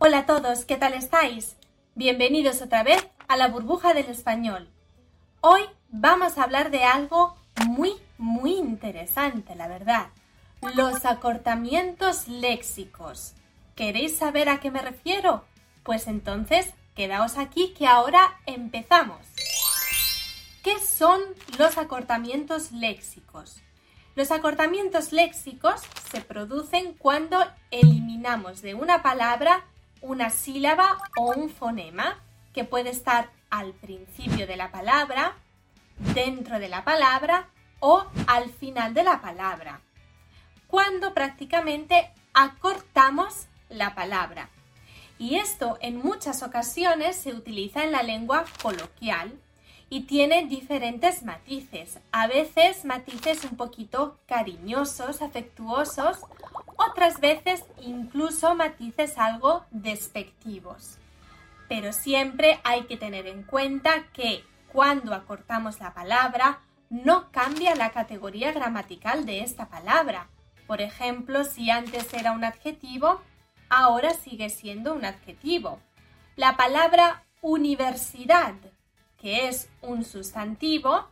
Hola a todos, ¿qué tal estáis? Bienvenidos otra vez a la burbuja del español. Hoy vamos a hablar de algo muy, muy interesante, la verdad. Los acortamientos léxicos. ¿Queréis saber a qué me refiero? Pues entonces, quedaos aquí que ahora empezamos. ¿Qué son los acortamientos léxicos? Los acortamientos léxicos se producen cuando eliminamos de una palabra una sílaba o un fonema que puede estar al principio de la palabra, dentro de la palabra o al final de la palabra. Cuando prácticamente acortamos la palabra. Y esto en muchas ocasiones se utiliza en la lengua coloquial y tiene diferentes matices. A veces matices un poquito cariñosos, afectuosos, otras veces incluso matices algo despectivos. Pero siempre hay que tener en cuenta que cuando acortamos la palabra no cambia la categoría gramatical de esta palabra. Por ejemplo, si antes era un adjetivo, ahora sigue siendo un adjetivo. La palabra universidad que es un sustantivo,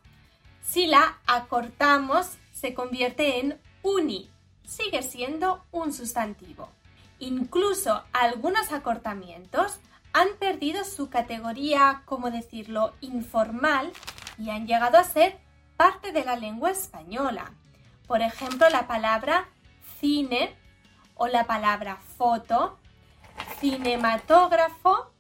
si la acortamos se convierte en uni, sigue siendo un sustantivo. Incluso algunos acortamientos han perdido su categoría, como decirlo, informal y han llegado a ser parte de la lengua española. Por ejemplo, la palabra cine o la palabra foto, cinematógrafo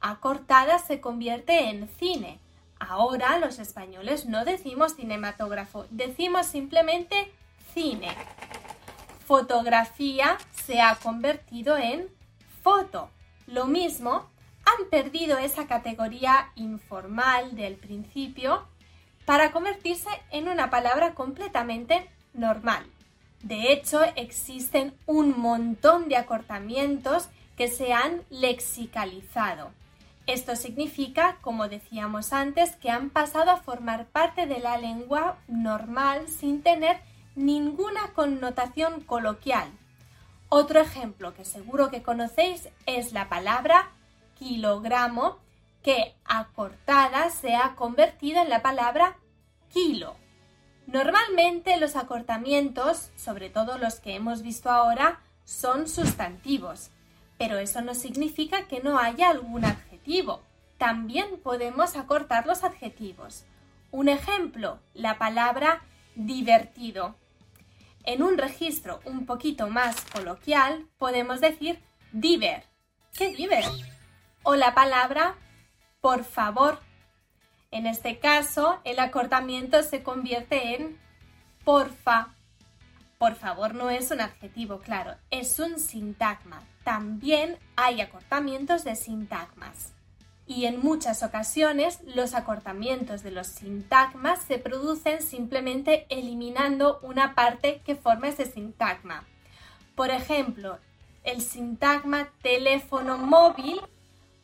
acortada se convierte en cine. Ahora los españoles no decimos cinematógrafo, decimos simplemente cine. Fotografía se ha convertido en foto. Lo mismo, han perdido esa categoría informal del principio para convertirse en una palabra completamente normal. De hecho, existen un montón de acortamientos que se han lexicalizado. Esto significa, como decíamos antes, que han pasado a formar parte de la lengua normal sin tener ninguna connotación coloquial. Otro ejemplo que seguro que conocéis es la palabra kilogramo, que acortada se ha convertido en la palabra kilo. Normalmente los acortamientos, sobre todo los que hemos visto ahora, son sustantivos, pero eso no significa que no haya algún adjetivo. También podemos acortar los adjetivos. Un ejemplo, la palabra divertido. En un registro un poquito más coloquial podemos decir diver. ¿Qué diver? O la palabra por favor. En este caso, el acortamiento se convierte en porfa. Por favor no es un adjetivo, claro, es un sintagma. También hay acortamientos de sintagmas. Y en muchas ocasiones los acortamientos de los sintagmas se producen simplemente eliminando una parte que forma ese sintagma. Por ejemplo, el sintagma teléfono móvil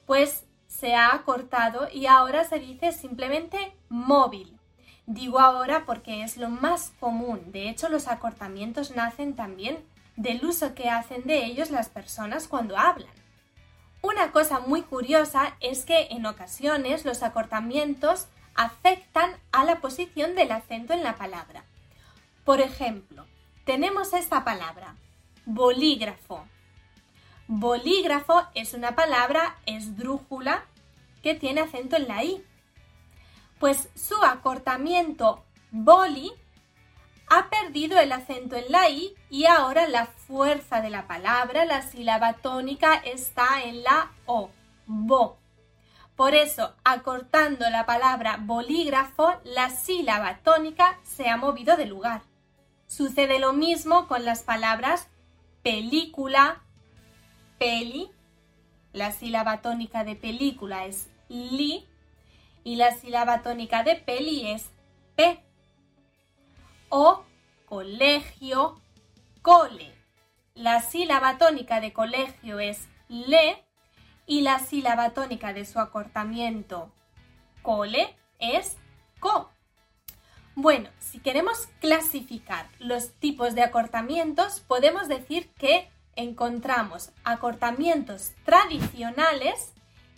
pues se ha acortado y ahora se dice simplemente móvil. Digo ahora porque es lo más común. De hecho, los acortamientos nacen también del uso que hacen de ellos las personas cuando hablan. Una cosa muy curiosa es que en ocasiones los acortamientos afectan a la posición del acento en la palabra. Por ejemplo, tenemos esta palabra, bolígrafo. Bolígrafo es una palabra esdrújula que tiene acento en la i. Pues su acortamiento boli ha perdido el acento en la i y ahora la fuerza de la palabra, la sílaba tónica está en la o, bo. Por eso, acortando la palabra bolígrafo, la sílaba tónica se ha movido de lugar. Sucede lo mismo con las palabras película, peli, la sílaba tónica de película es li y la sílaba tónica de peli es p. O colegio, cole. La sílaba tónica de colegio es le y la sílaba tónica de su acortamiento cole es co. Bueno, si queremos clasificar los tipos de acortamientos, podemos decir que encontramos acortamientos tradicionales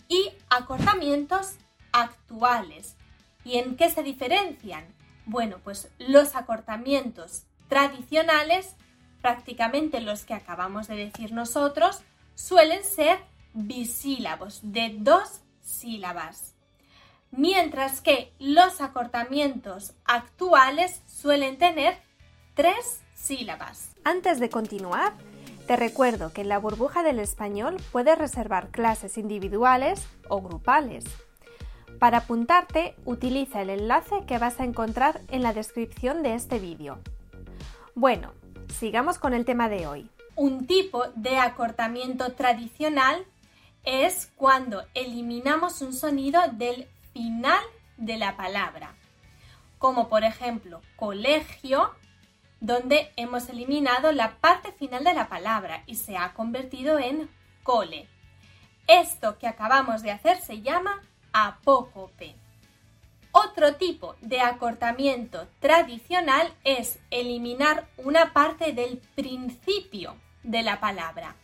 y acortamientos actuales. ¿Y en qué se diferencian? Bueno, pues los acortamientos tradicionales, prácticamente los que acabamos de decir nosotros, suelen ser bisílabos de dos sílabas, mientras que los acortamientos actuales suelen tener tres sílabas. Antes de continuar, te recuerdo que en la burbuja del español puedes reservar clases individuales o grupales. Para apuntarte, utiliza el enlace que vas a encontrar en la descripción de este vídeo. Bueno, sigamos con el tema de hoy. Un tipo de acortamiento tradicional es cuando eliminamos un sonido del final de la palabra, como por ejemplo colegio, donde hemos eliminado la parte final de la palabra y se ha convertido en cole. Esto que acabamos de hacer se llama apócope. Otro tipo de acortamiento tradicional es eliminar una parte del principio de la palabra.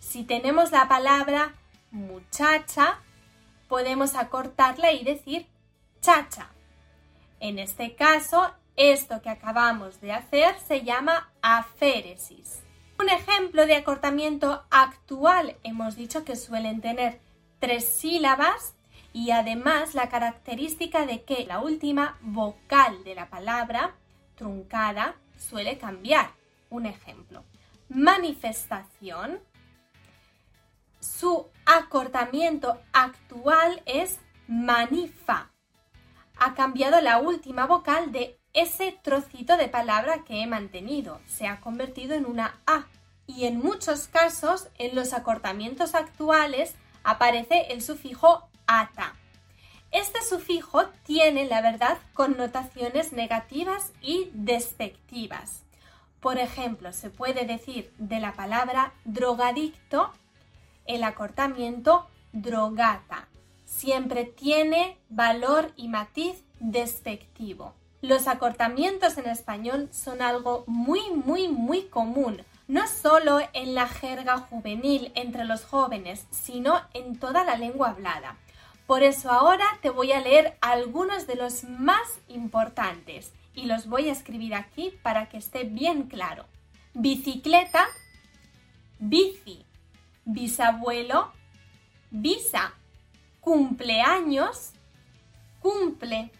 Si tenemos la palabra muchacha, podemos acortarla y decir chacha. En este caso, esto que acabamos de hacer se llama aféresis. Un ejemplo de acortamiento actual hemos dicho que suelen tener tres sílabas y además la característica de que la última vocal de la palabra truncada suele cambiar. Un ejemplo, manifestación. Su acortamiento actual es manifa. Ha cambiado la última vocal de ese trocito de palabra que he mantenido. Se ha convertido en una A. Y en muchos casos, en los acortamientos actuales, aparece el sufijo Este sufijo tiene, la verdad, connotaciones negativas y despectivas. Por ejemplo, se puede decir de la palabra drogadicto el acortamiento drogata. Siempre tiene valor y matiz despectivo. Los acortamientos en español son algo muy, muy, muy común, no solo en la jerga juvenil entre los jóvenes, sino en toda la lengua hablada. Por eso ahora te voy a leer algunos de los más importantes y los voy a escribir aquí para que esté bien claro. Bicicleta, bici, bisabuelo, visa, cumpleaños, cumple.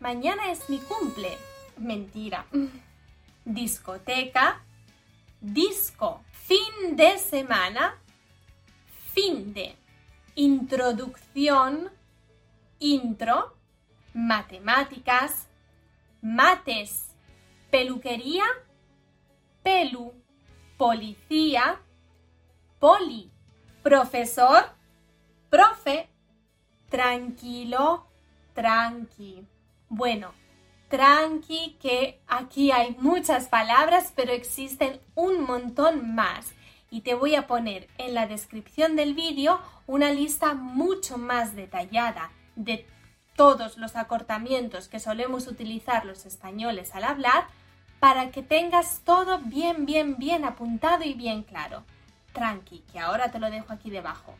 Mañana es mi cumple. Mentira. Discoteca, disco. Fin de semana, fin de introducción, intro, matemáticas, mates, peluquería, pelu, policía, poli, profesor, profe, tranquilo, tranqui. Bueno, tranqui que aquí hay muchas palabras, pero existen un montón más y te voy a poner en la descripción del vídeo una lista mucho más detallada de todos los acortamientos que solemos utilizar los españoles al hablar para que tengas todo bien, bien, bien apuntado y bien claro. Tranqui, que ahora te lo dejo aquí debajo.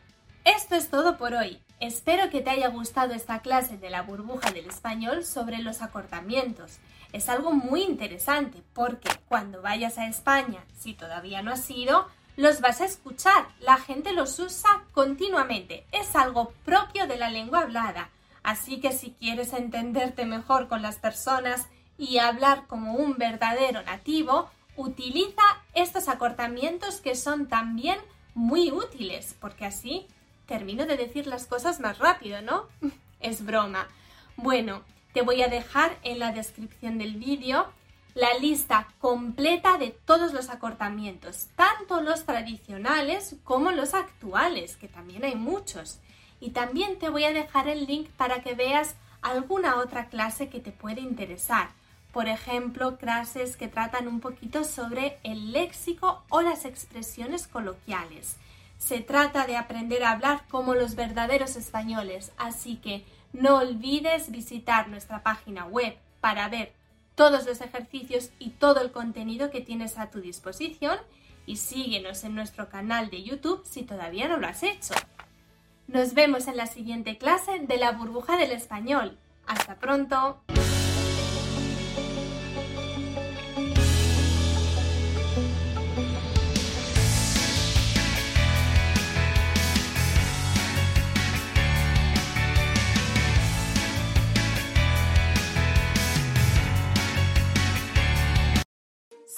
Esto es todo por hoy. Espero que te haya gustado esta clase de la burbuja del español sobre los acortamientos. Es algo muy interesante porque cuando vayas a España, si todavía no has ido, los vas a escuchar. La gente los usa continuamente. Es algo propio de la lengua hablada. Así que si quieres entenderte mejor con las personas y hablar como un verdadero nativo, utiliza estos acortamientos que son también muy útiles, porque así termino de decir las cosas más rápido, ¿no? es broma. Bueno, te voy a dejar en la descripción del vídeo la lista completa de todos los acortamientos, tanto los tradicionales como los actuales, que también hay muchos. Y también te voy a dejar el link para que veas alguna otra clase que te puede interesar. Por ejemplo, clases que tratan un poquito sobre el léxico o las expresiones coloquiales. Se trata de aprender a hablar como los verdaderos españoles, así que no olvides visitar nuestra página web para ver todos los ejercicios y todo el contenido que tienes a tu disposición y síguenos en nuestro canal de YouTube si todavía no lo has hecho. Nos vemos en la siguiente clase de la burbuja del español. Hasta pronto.